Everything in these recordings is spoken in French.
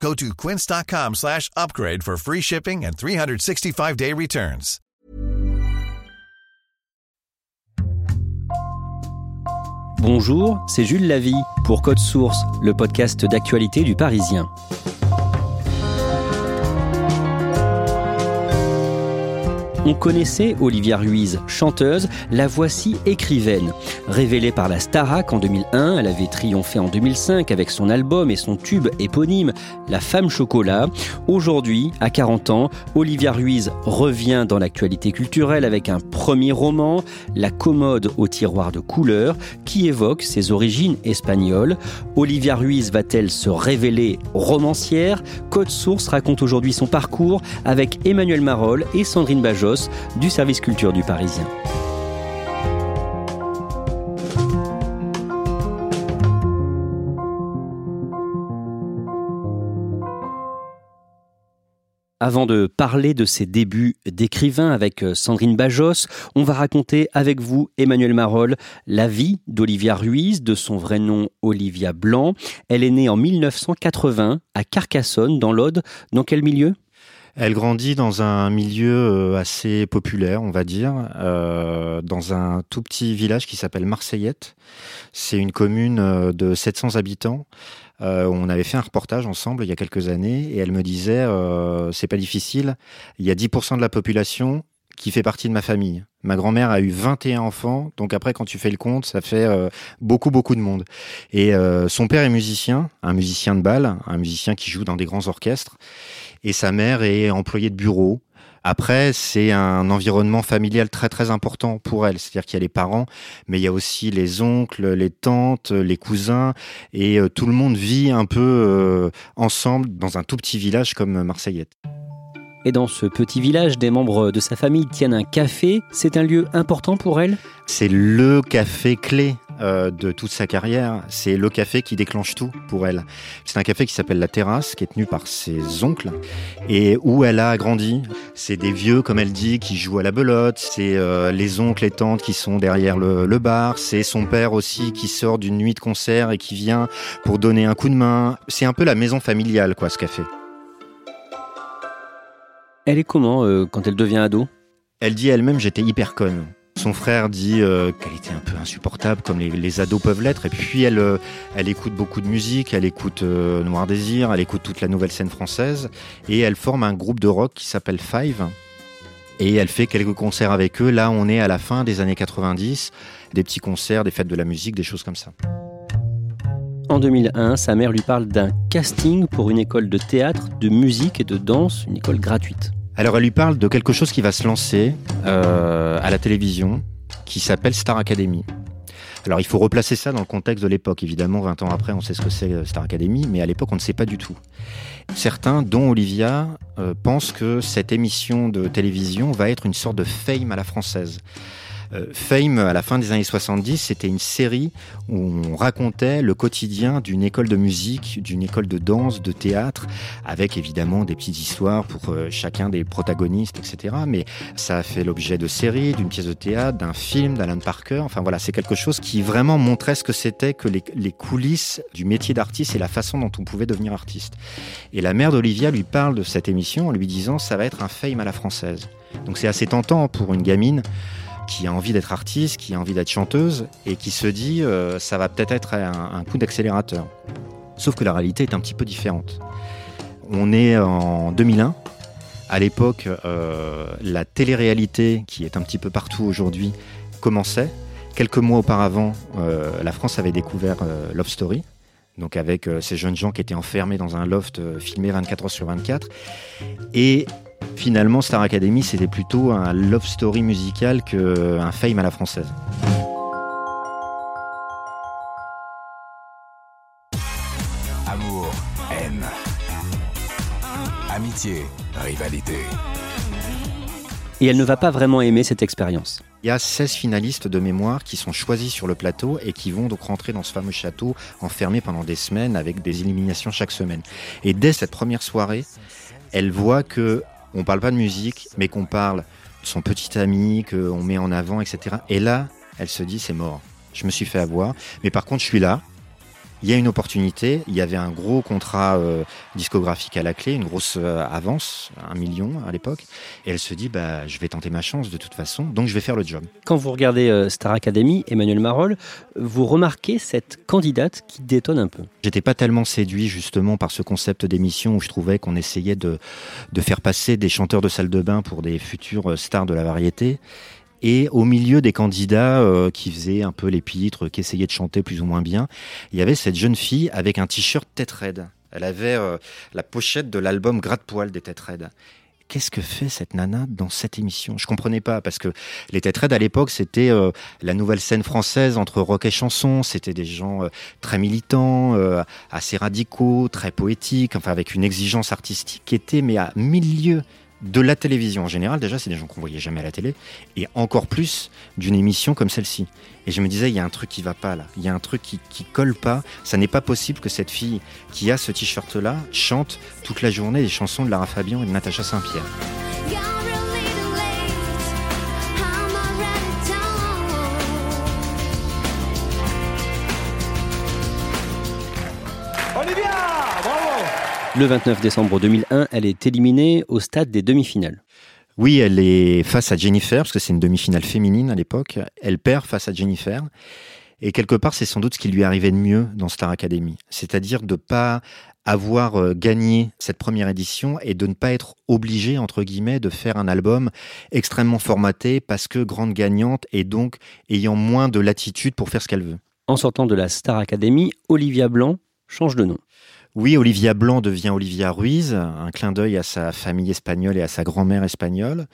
Go to quince.com slash upgrade for free shipping and 365-day returns. Bonjour, c'est Jules Lavie pour Code Source, le podcast d'actualité du Parisien. On connaissait Olivia Ruiz, chanteuse, la voici écrivaine. Révélée par la Starac en 2001, elle avait triomphé en 2005 avec son album et son tube éponyme La Femme Chocolat. Aujourd'hui, à 40 ans, Olivia Ruiz revient dans l'actualité culturelle avec un premier roman, La commode au tiroir de couleurs, qui évoque ses origines espagnoles. Olivia Ruiz va-t-elle se révéler romancière? Code Source raconte aujourd'hui son parcours avec Emmanuel Marolles et Sandrine Bajos du service culture du Parisien. Avant de parler de ses débuts d'écrivain avec euh, Sandrine Bajos, on va raconter avec vous, Emmanuel Marolles, la vie d'Olivia Ruiz, de son vrai nom Olivia Blanc. Elle est née en 1980 à Carcassonne, dans l'Aude. Dans quel milieu? Elle grandit dans un milieu euh, assez populaire, on va dire, euh, dans un tout petit village qui s'appelle Marseillette. C'est une commune euh, de 700 habitants. on avait fait un reportage ensemble il y a quelques années et elle me disait c'est pas difficile, il y a 10% de la population qui fait partie de ma famille. Ma grand-mère a eu 21 enfants, donc après quand tu fais le compte, ça fait beaucoup beaucoup de monde. Et son père est musicien, un musicien de bal, un musicien qui joue dans des grands orchestres et sa mère est employée de bureau. Après, c'est un environnement familial très très important pour elle. C'est-à-dire qu'il y a les parents, mais il y a aussi les oncles, les tantes, les cousins, et euh, tout le monde vit un peu euh, ensemble dans un tout petit village comme Marseillette. Et dans ce petit village, des membres de sa famille tiennent un café. C'est un lieu important pour elle? C'est le café clé euh, de toute sa carrière. C'est le café qui déclenche tout pour elle. C'est un café qui s'appelle La Terrasse, qui est tenu par ses oncles et où elle a grandi. C'est des vieux, comme elle dit, qui jouent à la belote. C'est euh, les oncles et tantes qui sont derrière le, le bar. C'est son père aussi qui sort d'une nuit de concert et qui vient pour donner un coup de main. C'est un peu la maison familiale, quoi, ce café. Elle est comment euh, quand elle devient ado? Elle dit elle-même j'étais hyper conne. Son frère dit euh, qu'elle était un peu insupportable, comme les, ados peuvent l'être. Et puis elle, euh, elle écoute beaucoup de musique, elle écoute Noir Désir, elle écoute toute la nouvelle scène française, et elle forme un groupe de rock qui s'appelle Five. Et elle fait quelques concerts avec eux. Là, on est à la fin des années 90, des petits concerts, des fêtes de la musique, des choses comme ça. En 2001, sa mère lui parle d'un casting pour une école de théâtre, de musique et de danse, une école gratuite. Alors elle lui parle de quelque chose qui va se lancer euh, à la télévision, qui s'appelle Star Academy. Alors il faut replacer ça dans le contexte de l'époque. Évidemment, 20 ans après, on sait ce que c'est euh, Star Academy, mais à l'époque, on ne sait pas du tout. Certains, dont Olivia, euh, pensent que cette émission de télévision va être une sorte de fame à la française. Euh, Fame, à la fin des années 70, c'était une série où on racontait le quotidien d'une école de musique, d'une école de danse, de théâtre, avec évidemment des petites histoires pour euh, chacun des protagonistes, etc. Mais ça a fait l'objet de séries, d'une pièce de théâtre, d'un film d'Alan Parker. Enfin voilà, c'est quelque chose qui vraiment montrait ce que c'était que les, les coulisses du métier d'artiste et la façon dont on pouvait devenir artiste. Et la mère d'Olivia lui parle de cette émission en lui disant ça va être un fame à la française. Donc c'est assez tentant pour une gamine qui a envie d'être artiste, qui a envie d'être chanteuse et qui se dit euh, ça va peut-être être un, coup d'accélérateur. Sauf que la réalité est un petit peu différente. On est en 2001. À l'époque, euh, la télé-réalité, qui est un petit peu partout aujourd'hui, commençait. Quelques mois auparavant, euh, la France avait découvert Love Story, donc avec ces jeunes gens qui étaient enfermés dans un loft filmé 24 heures sur 24. Et Finalement, Star Academy, c'était plutôt un love story musical qu'un fame à la française. Amour, haine, amitié, rivalité. Et elle ne va pas vraiment aimer cette expérience. Il y a 16 finalistes de mémoire qui sont choisis sur le plateau et qui vont donc rentrer dans ce fameux château enfermé pendant des semaines avec des éliminations chaque semaine. Et dès cette première soirée, elle voit que on parle pas de musique, mais qu'on parle de son petit ami, qu'on met en avant, etc. Et là, elle se dit c'est mort. Je me suis fait avoir, mais par contre je suis là, il y a une opportunité. Il y avait un gros contrat euh, discographique à la clé, une grosse euh, avance, un million à l'époque. Et elle se dit, bah, je vais tenter ma chance de toute façon, donc je vais faire le job. Quand vous regardez euh, Star Academy, Emmanuel Marolles, vous remarquez cette candidate qui détonne un peu. J'étais pas tellement séduit justement par ce concept d'émission où je trouvais qu'on essayait de, de faire passer des chanteurs de salle de bain pour des futurs stars de la variété. Et au milieu des candidats euh, qui faisaient un peu les qui essayaient de chanter plus ou moins bien, il y avait cette jeune fille avec un t-shirt tête raide. Elle avait euh, la pochette de l'album Gratte-poil des têtes raides. Qu'est-ce que fait cette nana dans cette émission? Je comprenais pas parce que les têtes à l'époque c'était euh, la nouvelle scène française entre rock et chanson. C'était des gens très militants, assez radicaux, très poétiques, enfin avec une exigence artistique qui était mais à milieu de la télévision en général, déjà, c'est des gens qu'on voyait jamais à la télé, et encore plus d'une émission comme celle-ci. Et je me disais, il y a un truc qui va pas là, il y a un truc qui, qui colle pas. Ça n'est pas possible que cette fille qui a ce t-shirt-là chante toute la journée des chansons de Lara Fabian et de Natacha Saint-Pierre. Le 29 décembre 2001, elle est éliminée au stade des demi-finales. Oui, elle est face à Jennifer, parce que c'est une demi-finale féminine à l'époque. Elle perd face à Jennifer. Et quelque part, c'est sans doute ce qui lui arrivait de mieux dans Star Academy. C'est-à-dire de ne pas avoir euh, gagné cette première édition et de ne pas être obligé, entre guillemets, de faire un album extrêmement formaté parce que grande gagnante et donc ayant moins de latitude pour faire ce qu'elle veut. En sortant de la Star Academy, Olivia Blanc change de nom. Oui, Olivia Blanc devient Olivia Ruiz, un clin d'œil à sa famille espagnole et à sa grand-mère espagnole.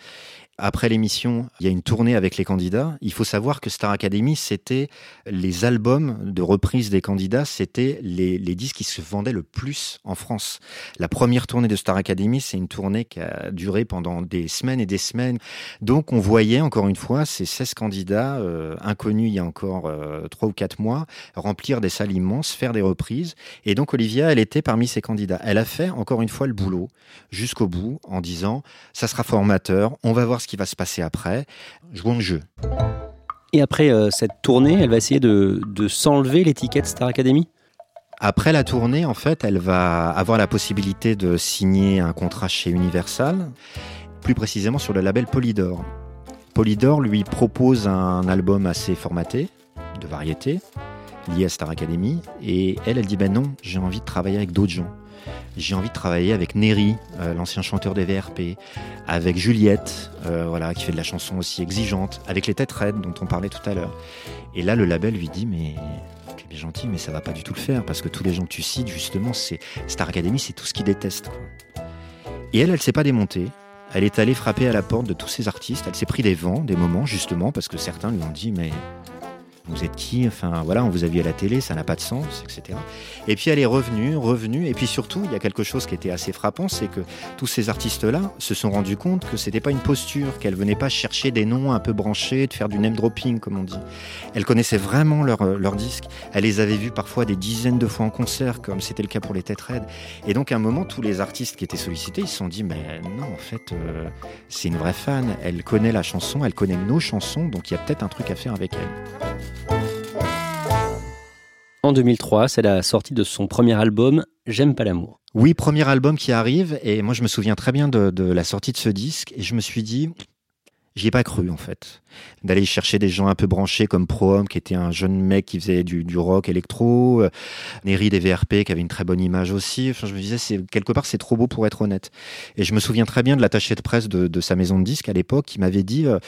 Après l'émission, il y a une tournée avec les candidats. Il faut savoir que Star Academy, c'était les albums de reprise des candidats, c'était les, disques qui se vendaient le plus en France. La première tournée de Star Academy, c'est une tournée qui a duré pendant des semaines et des semaines. Donc on voyait encore une fois ces 16 candidats euh, inconnus il y a encore euh, trois 3 ou 4 mois remplir des salles immenses, faire des reprises. Et donc Olivia, elle était parmi ces candidats. Elle a fait encore une fois le boulot jusqu'au bout en disant ça sera formateur, on va voir ce qui va se passer après. Jouons le jeu. Et après euh, cette tournée, elle va essayer de, s'enlever l'étiquette Star Academy? Après la tournée, en fait, elle va avoir la possibilité de signer un contrat chez Universal, plus précisément sur le label Polydor. Polydor lui propose un album assez formaté, de variété, lié à Star Academy, et elle, elle dit ben non, j'ai envie de travailler avec d'autres gens j'ai envie de travailler avec Neri, euh, l'ancien chanteur des VRP, avec Juliette, euh, voilà, qui fait de la chanson aussi exigeante, avec les têtes raides dont on parlait tout à l'heure. Et là, le label lui dit, mais tu es gentil, mais ça va pas du tout le faire, parce que tous les gens que tu cites, justement, c'est Star Academy, c'est tout ce qu'ils détestent. Et elle, elle s'est pas démontée. Elle est allée frapper à la porte de tous ces artistes. Elle s'est pris des vents, des moments, justement, parce que certains lui ont dit, mais vous êtes qui Enfin voilà, on vous a vu à la télé, ça n'a pas de sens, etc. Et puis elle est revenue, revenue, et puis surtout, il y a quelque chose qui était assez frappant, c'est que tous ces artistes-là se sont rendus compte que c'était pas une posture, qu'elle venait pas chercher des noms un peu branchés, de faire du name dropping, comme on dit. Elle connaissait vraiment leurs leur disques, elle les avait vus parfois des dizaines de fois en concert, comme c'était le cas pour les Têtes. Et donc à un moment, tous les artistes qui étaient sollicités, ils se sont dit, mais non, en fait, euh, c'est une vraie fan, elle connaît la chanson, elle connaît nos chansons, donc il y a peut-être un truc à faire avec elle. En 2003, c'est la sortie de son premier album, J'aime pas l'amour. Oui, premier album qui arrive, et moi je me souviens très bien de, la sortie de ce disque, et je me suis dit, j'y ai pas cru en fait. D'aller chercher des gens un peu branchés comme Prohom, qui était un jeune mec qui faisait du, rock électro, euh, Neri des VRP, qui avait une très bonne image aussi. Enfin, je me disais, quelque part, c'est trop beau pour être honnête. Et je me souviens très bien de l'attaché de presse de, sa maison de disques à l'époque, qui m'avait dit, euh,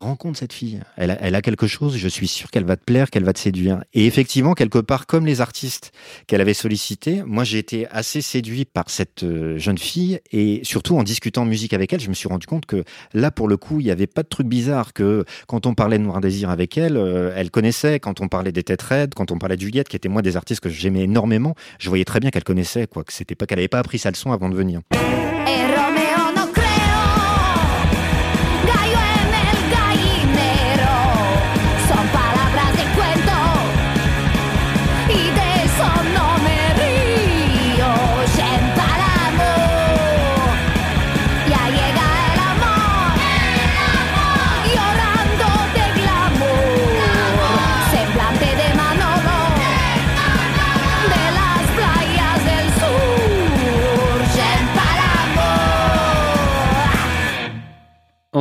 rencontre cette fille. Elle a, quelque chose, je suis sûr qu'elle va te plaire, qu'elle va te séduire. Et effectivement, quelque part, comme les artistes qu'elle avait sollicités, moi j'ai été assez séduit par cette euh, jeune fille et surtout en discutant musique avec elle, je me suis rendu compte que là, pour le coup, il n'y avait pas de truc bizarre que quand on parlait de Noir Désir avec elle, euh, elle connaissait. Quand on parlait des Têtes Raides, quand on parlait de Juliette, qui était moi des artistes que j'aimais énormément, je voyais très bien qu'elle connaissait, quoi. Que c'était pas qu'elle n'avait pas appris sa leçon avant de venir. Et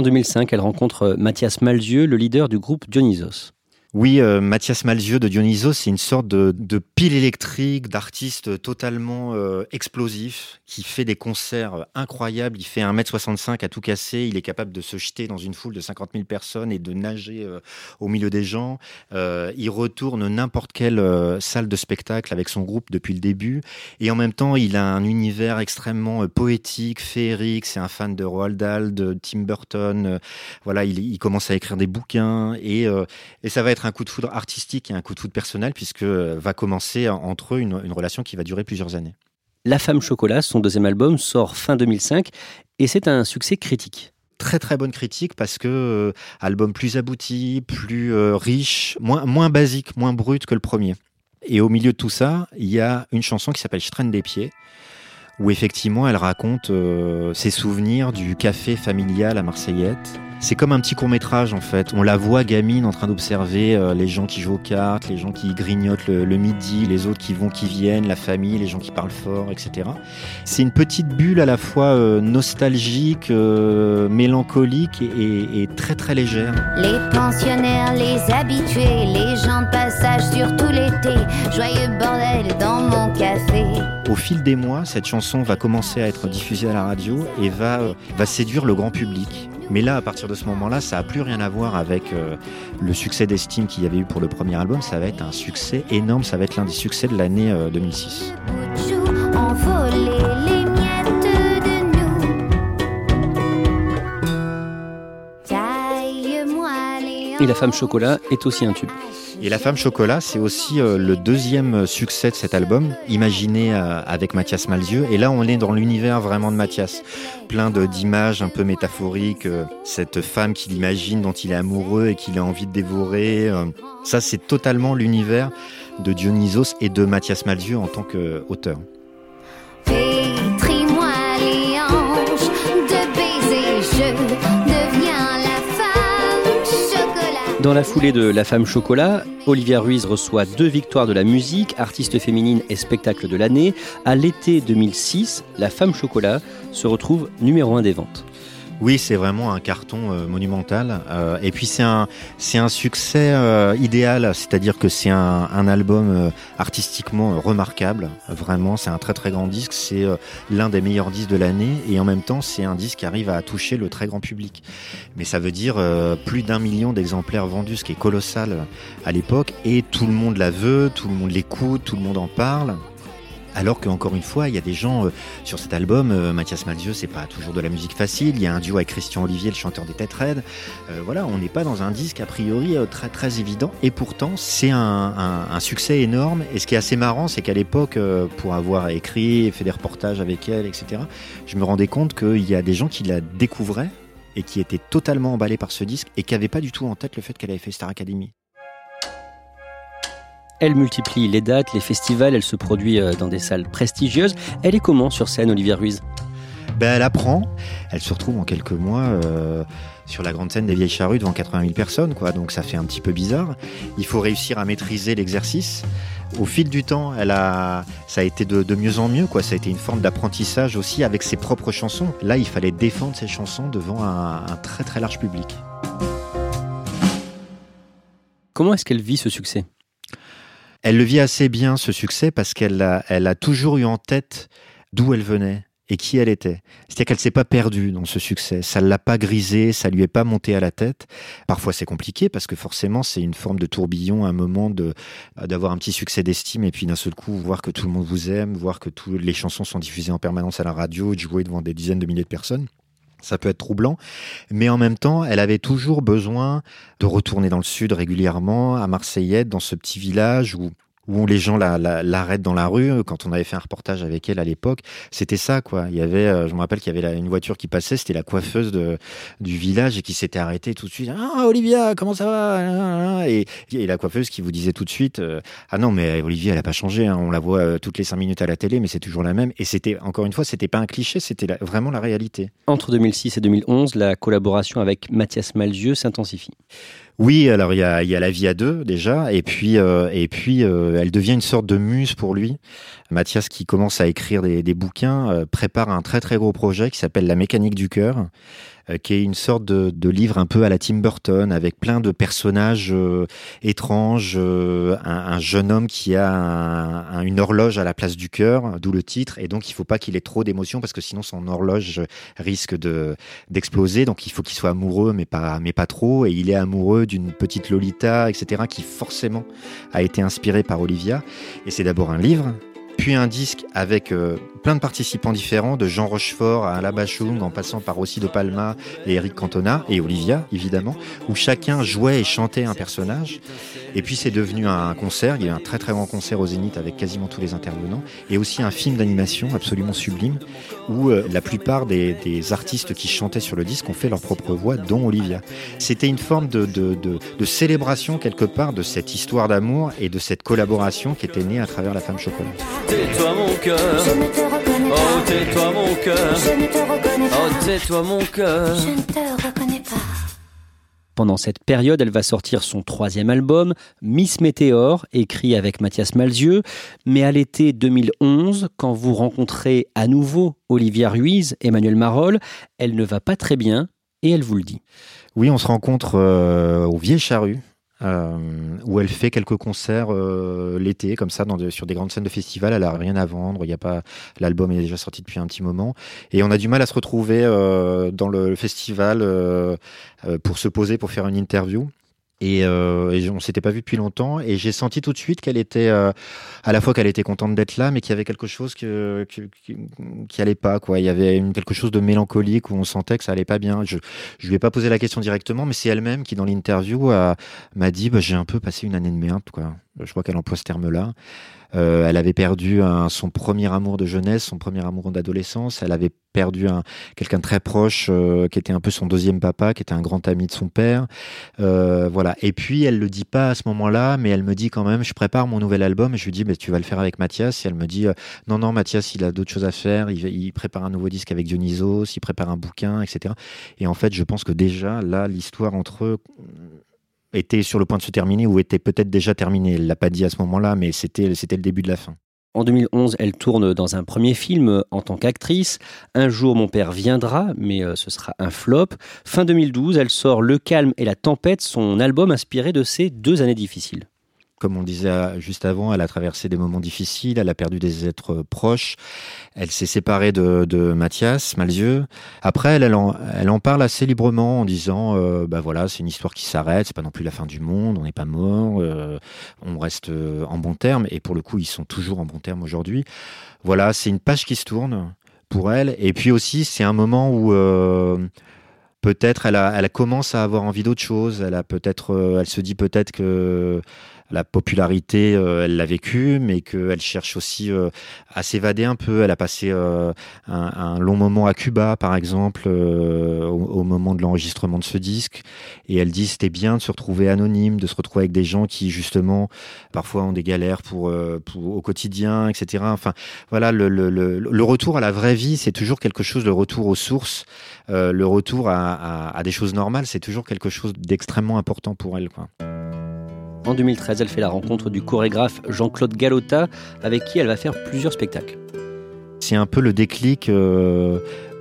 en 2005, elle rencontre Mathias Malzieux, le leader du groupe Dionysos. Oui, euh, Mathias Malzieux de Dionysos, c'est une sorte de, pile électrique d'artiste totalement euh, explosif qui fait des concerts incroyables. Il fait 1m65 à tout casser. Il est capable de se jeter dans une foule de 50 000 personnes et de nager euh, au milieu des gens. il retourne n'importe quelle salle de spectacle avec son groupe depuis le début. Et en même temps, il a un univers extrêmement poétique, féerique. C'est un fan de Roald Dahl, de Tim Burton. voilà, il, il, commence à écrire des bouquins et, et ça va être un coup de foudre artistique et un coup de foudre personnel, puisque euh, va commencer entre eux une, une relation qui va durer plusieurs années. La Femme Chocolat, son deuxième album, sort fin 2005 et c'est un succès critique très très bonne critique parce que euh, album plus abouti, plus euh, riche, moins, moins basique, moins brut que le premier. Et au milieu de tout ça, il y a une chanson qui s'appelle Je traîne des pieds, où effectivement elle raconte ses souvenirs du café familial à Marseillette, c'est comme un petit court métrage en fait. On la voit gamine en train d'observer euh, les gens qui jouent aux cartes, les gens qui grignotent le, midi, les autres qui vont, qui viennent, la famille, les gens qui parlent fort, etc. C'est une petite bulle à la fois euh, nostalgique, euh, mélancolique et, et, très très légère. Les pensionnaires, les habitués, les gens de passage surtout l'été, joyeux bordel dans mon café. Au fil des mois, cette chanson va commencer à être diffusée à la radio et va, va séduire le grand public. Mais là, à partir de ce moment-là, ça n'a plus rien à voir avec euh, le succès d'estime qu'il y avait eu pour le premier album. Ça va être un succès énorme. Ça va être l'un des succès de l'année 2006. Euh, Et La Femme Chocolat est aussi un tube. Et La Femme Chocolat, c'est aussi euh, le deuxième succès de cet album, imaginé euh, avec Mathias Malzieux. Et là, on est dans l'univers vraiment de Mathias. Plein d'images un peu métaphoriques. Euh, cette femme qu'il imagine, dont il est amoureux et qu'il a envie de dévorer. Ça, c'est totalement l'univers de Dionysos et de Mathias Malzieux en tant qu'auteur. Dans la foulée de La Femme Chocolat, Olivia Ruiz reçoit deux victoires de la musique, artiste féminine et spectacle de l'année. À l'été 2006, La Femme Chocolat se retrouve numéro un des ventes. Oui, c'est vraiment un carton euh, monumental. Euh, et puis c'est un, succès euh, idéal, c'est-à-dire que c'est un, un album artistiquement remarquable. Vraiment, c'est un très très grand disque. C'est l'un des meilleurs disques de l'année et en même temps, c'est un disque qui arrive à toucher le très grand public. Mais ça veut dire plus d'un million d'exemplaires vendus, ce qui est colossal à l'époque. Et tout le monde la veut, tout le monde l'écoute, tout le monde en parle. Alors qu'encore une fois, il y a des gens euh, sur cet album, euh, Mathias Malzieux, c'est pas toujours de la musique facile. Il y a un duo avec Christian Olivier, le chanteur des Têtes. Euh, voilà, on n'est pas dans un disque a priori très très évident. Et pourtant, c'est un, succès énorme. Et ce qui est assez marrant, c'est qu'à l'époque, pour avoir écrit fait des reportages avec elle, etc., je me rendais compte qu'il y a des gens qui la découvraient et qui étaient totalement emballés par ce disque et qui n'avaient pas du tout en tête le fait qu'elle avait fait Star Academy. Elle multiplie les dates, les festivals, elle se produit euh, dans des salles prestigieuses. Elle est comment sur scène, Olivia Ruiz? Ben, Elle apprend, elle se retrouve en quelques mois euh, sur la grande scène des Vieilles Charrues devant 80 000 personnes, quoi. donc ça fait un petit peu bizarre. Il faut réussir à maîtriser l'exercice. Au fil du temps, elle a, ça a été de, mieux en mieux, quoi. ça a été une forme d'apprentissage aussi avec ses propres chansons. Là, il fallait défendre ses chansons devant un très très large public. Comment est-ce qu'elle vit ce succès? Elle le vit assez bien, ce succès, parce qu'elle a, elle a toujours eu en tête d'où elle venait et qui elle était. C'est-à-dire qu'elle s'est pas perdue dans ce succès. Ça l'a pas grisé, ça lui est pas monté à la tête. Parfois c'est compliqué parce que forcément c'est une forme de tourbillon, un moment d'avoir un petit succès d'estime et puis d'un seul coup voir que tout le monde vous aime, voir que toutes les chansons sont diffusées en permanence à la radio, de jouer devant des dizaines de milliers de personnes ça peut être troublant, mais en même temps, elle avait toujours besoin de retourner dans le sud régulièrement, à Marseillette, dans ce petit village où où les gens l'arrêtent la, dans la rue. Quand on avait fait un reportage avec elle à l'époque, c'était ça, quoi. Il y avait, euh, je me rappelle qu'il y avait une voiture qui passait, c'était la coiffeuse de, du village et qui s'était arrêtée tout de suite. Ah, Olivia, comment ça va? Et, la coiffeuse qui vous disait tout de suite, euh, ah non, mais Olivia, elle a pas changé. Hein. On la voit euh, toutes les cinq minutes à la télé, mais c'est toujours la même. Et c'était, encore une fois, c'était pas un cliché, c'était vraiment la réalité. Entre 2006 et 2011, la collaboration avec Mathias Malzieux s'intensifie. Oui, alors il y a, y a la vie à deux déjà, et puis euh, et puis euh, elle devient une sorte de muse pour lui. Mathias, qui commence à écrire des, bouquins, euh, prépare un très très gros projet qui s'appelle La mécanique du cœur, qui est une sorte de, livre un peu à la Tim Burton, avec plein de personnages euh, étranges, euh, un, un, jeune homme qui a un, une horloge à la place du cœur, d'où le titre, et donc il faut pas qu'il ait trop d'émotions parce que sinon son horloge risque de d'exploser. Donc il faut qu'il soit amoureux, mais pas trop, et il est amoureux d'une petite Lolita, etc., qui forcément a été inspiré par Olivia. Et c'est d'abord un livre, puis un disque avec euh, plein de participants différents, de Jean Rochefort à Alain Bachung, en passant par aussi De Palma et Eric Cantona, et Olivia, évidemment, où chacun jouait et chantait un personnage. Et puis c'est devenu un concert, il y a eu un très très grand concert au Zénith avec quasiment tous les intervenants, et aussi un film d'animation absolument sublime, où euh, la plupart des, des, artistes qui chantaient sur le disque ont fait leur propre voix, dont Olivia. C'était une forme de, de, de, de célébration quelque part de cette histoire d'amour et de cette collaboration qui était née à travers la femme chocolat. Tais-toi mon cœur. Oh, tais-toi mon cœur. Je ne te reconnais pas. Oh, tais-toi mon cœur. Je ne te reconnais pas. Pendant cette période, elle va sortir son troisième album, Miss Météor, écrit avec Mathias Malzieux. Mais à l'été 2011, quand vous rencontrez à nouveau Olivia Ruiz, Emmanuel Marolles, elle ne va pas très bien et elle vous le dit. Oui, on se rencontre euh, au Vieille Charrue, euh, où elle fait quelques concerts euh, l'été, comme ça, dans de, sur des grandes scènes de festival. Elle a rien à vendre. Il y a pas, l'album est déjà sorti depuis un petit moment, et on a du mal à se retrouver euh, dans le festival euh, euh, pour se poser pour faire une interview. Et, euh, et on s'était pas vu depuis longtemps, et j'ai senti tout de suite qu'elle était euh, à la fois qu'elle était contente d'être là, mais qu'il y avait quelque chose que, que, qui, allait pas. Quoi. Il y avait une, quelque chose de mélancolique où on sentait que ça allait pas bien. Je je lui ai pas posé la question directement, mais c'est elle-même qui dans l'interview m'a dit bah, j'ai un peu passé une année de merde. Quoi. Je crois qu'elle emploie ce terme-là. Euh, elle avait perdu un, son premier amour de jeunesse, son premier amour d'adolescence. Elle avait perdu un, quelqu'un très proche euh, qui était un peu son deuxième papa, qui était un grand ami de son père. Euh, voilà. Et puis elle le dit pas à ce moment-là, mais elle me dit quand même, je prépare mon nouvel album. Et je lui dis, mais tu vas le faire avec Mathias. Et elle me dit, euh, non non, Mathias, il a d'autres choses à faire. Il, il, prépare un nouveau disque avec Dionysos, il prépare un bouquin, etc. Et en fait, je pense que déjà là, l'histoire entre eux était sur le point de se terminer ou était peut-être déjà terminée. Elle l'a pas dit à ce moment-là, mais c'était c'était le début de la fin. En 2011, elle tourne dans un premier film en tant qu'actrice. Un jour, mon père viendra, mais ce sera un flop. Fin 2012, elle sort Le calme et la tempête, son album inspiré de ces deux années difficiles comme on disait juste avant, elle a traversé des moments difficiles, elle a perdu des êtres proches, elle s'est séparée de, Mathias Malzieux. Après, elle, en, parle assez librement en disant, euh, bah voilà, c'est une histoire qui s'arrête, c'est pas non plus la fin du monde, on n'est pas mort, euh, on reste en bon terme, et pour le coup, ils sont toujours en bon terme aujourd'hui. Voilà, c'est une page qui se tourne pour elle, et puis aussi, c'est un moment où euh, peut-être elle commence à avoir envie d'autre chose, elle a peut-être, elle se dit peut-être que la popularité, euh, elle l'a vécu, mais qu'elle cherche aussi euh, à s'évader un peu. Elle a passé euh, un, long moment à Cuba, par exemple, au, moment de l'enregistrement de ce disque. Et elle dit c'était bien de se retrouver anonyme, de se retrouver avec des gens qui, justement, parfois ont des galères pour, au quotidien, etc. Enfin, voilà, le, retour à la vraie vie, c'est toujours quelque chose, le retour aux sources, le retour à, à, à des choses normales, c'est toujours quelque chose d'extrêmement important pour elle. Quoi. En 2013, elle fait la rencontre du chorégraphe Jean-Claude Galota, avec qui elle va faire plusieurs spectacles. C'est un peu le déclic euh,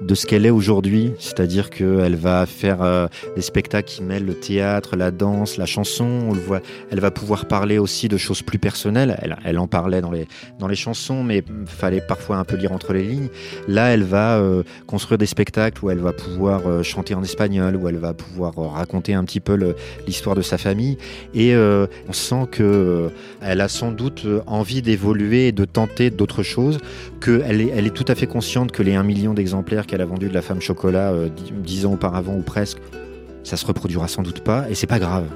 de ce qu'elle est aujourd'hui, c'est-à-dire qu'elle va faire euh, des spectacles qui mêlent le théâtre, la danse, la chanson. On le voit, elle va pouvoir parler aussi de choses plus personnelles. Elle, en parlait dans les dans les chansons, mais fallait parfois un peu lire entre les lignes. Là, elle va euh, construire des spectacles où elle va pouvoir euh, chanter en espagnol, où elle va pouvoir raconter un petit peu l'histoire de sa famille. Et on sent que elle a sans doute envie d'évoluer et de tenter d'autres choses. Que elle est, elle est tout à fait consciente que les 1 million d'exemplaires qu'elle a vendu de la femme chocolat euh, dix ans auparavant ou presque, ça se reproduira sans doute pas et c'est pas grave.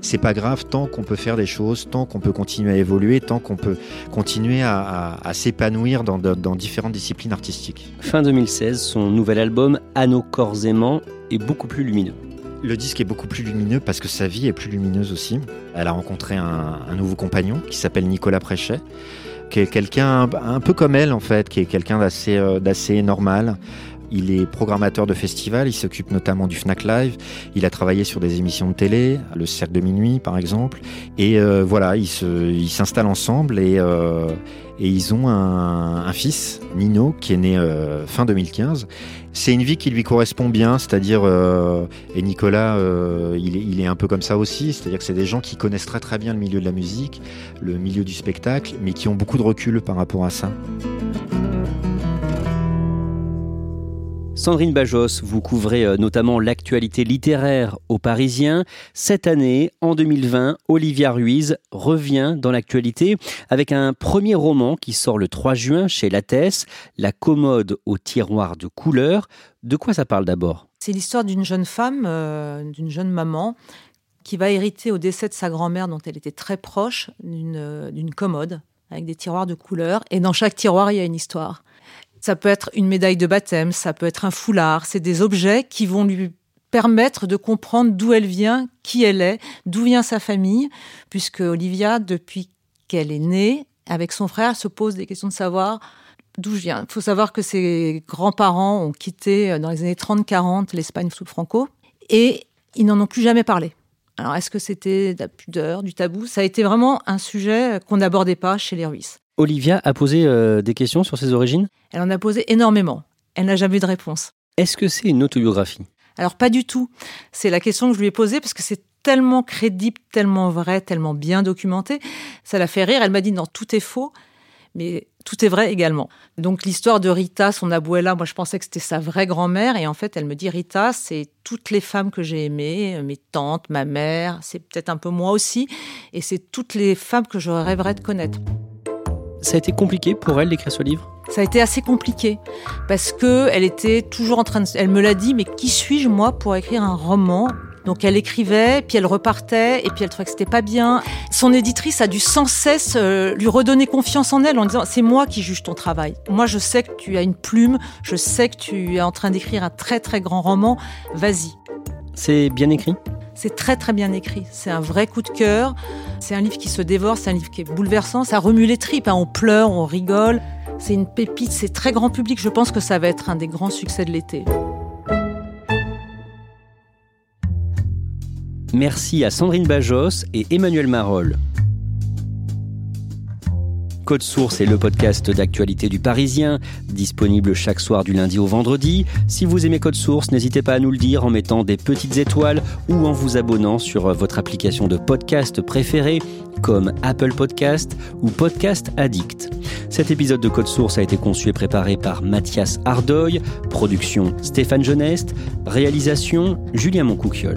C'est pas grave tant qu'on peut faire des choses, tant qu'on peut continuer à évoluer, tant qu'on peut continuer à, à, à s'épanouir dans, dans, dans, différentes disciplines artistiques. Fin 2016, son nouvel album nos corps aimants est beaucoup plus lumineux. Le disque est beaucoup plus lumineux parce que sa vie est plus lumineuse aussi. Elle a rencontré un, un nouveau compagnon qui s'appelle Nicolas Préchet qui est quelqu'un un peu comme elle en fait, qui est quelqu'un d'assez euh, d'assez normal, Il est programmateur de festivals, il s'occupe notamment du Fnac Live. Il a travaillé sur des émissions de télé, le Cercle de minuit par exemple. Et euh, voilà, ils s'installent ensemble et, euh, ils ont un, fils, Nino, qui est né euh, fin 2015. C'est une vie qui lui correspond bien, c'est-à-dire, et Nicolas, il, est, il, est, un peu comme ça aussi, c'est-à-dire que c'est des gens qui connaissent très très bien le milieu de la musique, le milieu du spectacle, mais qui ont beaucoup de recul par rapport à ça. Sandrine Bajos, vous couvrez euh, notamment l'actualité littéraire aux Parisiens. Cette année, en 2020, Olivia Ruiz revient dans l'actualité avec un premier roman qui sort le 3 juin chez Lattès, La commode au tiroir de couleurs. De quoi ça parle d'abord? C'est l'histoire d'une jeune femme, euh, d'une jeune maman qui va hériter au décès de sa grand-mère dont elle était très proche d'une euh, commode avec des tiroirs de couleurs. Et dans chaque tiroir, il y a une histoire. Ça peut être une médaille de baptême, ça peut être un foulard. C'est des objets qui vont lui permettre de comprendre d'où elle vient, qui elle est, d'où vient sa famille, puisque Olivia, depuis qu'elle est née, avec son frère, se pose des questions de savoir d'où je viens. Il faut savoir que ses grands-parents ont quitté euh, dans les années 30-40 l'Espagne sous Franco et ils n'en ont plus jamais parlé. Alors, est-ce que c'était de la pudeur, du tabou? Ça a été vraiment un sujet qu'on n'abordait pas chez les Ruisses. Olivia a posé euh, des questions sur ses origines? Elle en a posé énormément. Elle n'a jamais eu de réponse. Est-ce que c'est une autobiographie? Alors pas du tout. C'est la question que je lui ai posée parce que c'est tellement crédible, tellement vrai, tellement bien documenté. Ça l'a fait rire. Elle m'a dit non, tout est faux, mais tout est vrai également. Donc l'histoire de Rita, son abuela, moi je pensais que c'était sa vraie grand-mère et en fait elle me dit Rita, c'est toutes les femmes que j'ai aimées, mes tantes, ma mère, c'est peut-être un peu moi aussi et c'est toutes les femmes que je rêverais de connaître. Ça a été compliqué pour elle d'écrire ce livre? Ça a été assez compliqué parce que elle était toujours en train de. Elle me l'a dit, mais qui suis-je moi pour écrire un roman? Donc elle écrivait, puis elle repartait, et puis elle trouvait que c'était pas bien. Son éditrice a dû sans cesse euh, lui redonner confiance en elle en disant c'est moi qui juge ton travail. Moi je sais que tu as une plume, je sais que tu es en train d'écrire un très très grand roman. Vas-y. C'est bien écrit. C'est très très bien écrit. C'est un vrai coup de cœur. C'est un livre qui se dévore, c'est un livre qui est bouleversant. Ça remue les tripes. Hein. On pleure, on rigole. C'est une pépite, c'est très grand public. Je pense que ça va être un des grands succès de l'été. Merci à Sandrine Bajos et Emmanuel Marolles. Code Source est le podcast d'actualité du Parisien, disponible chaque soir du lundi au vendredi. Si vous aimez Code Source, n'hésitez pas à nous le dire en mettant des petites étoiles ou en vous abonnant sur votre application de podcast préférée comme Apple Podcast ou Podcast Addict. Cet épisode de Code Source a été conçu et préparé par Mathias Ardoy, production Stéphane Geneste, réalisation Julien Moncouquiole.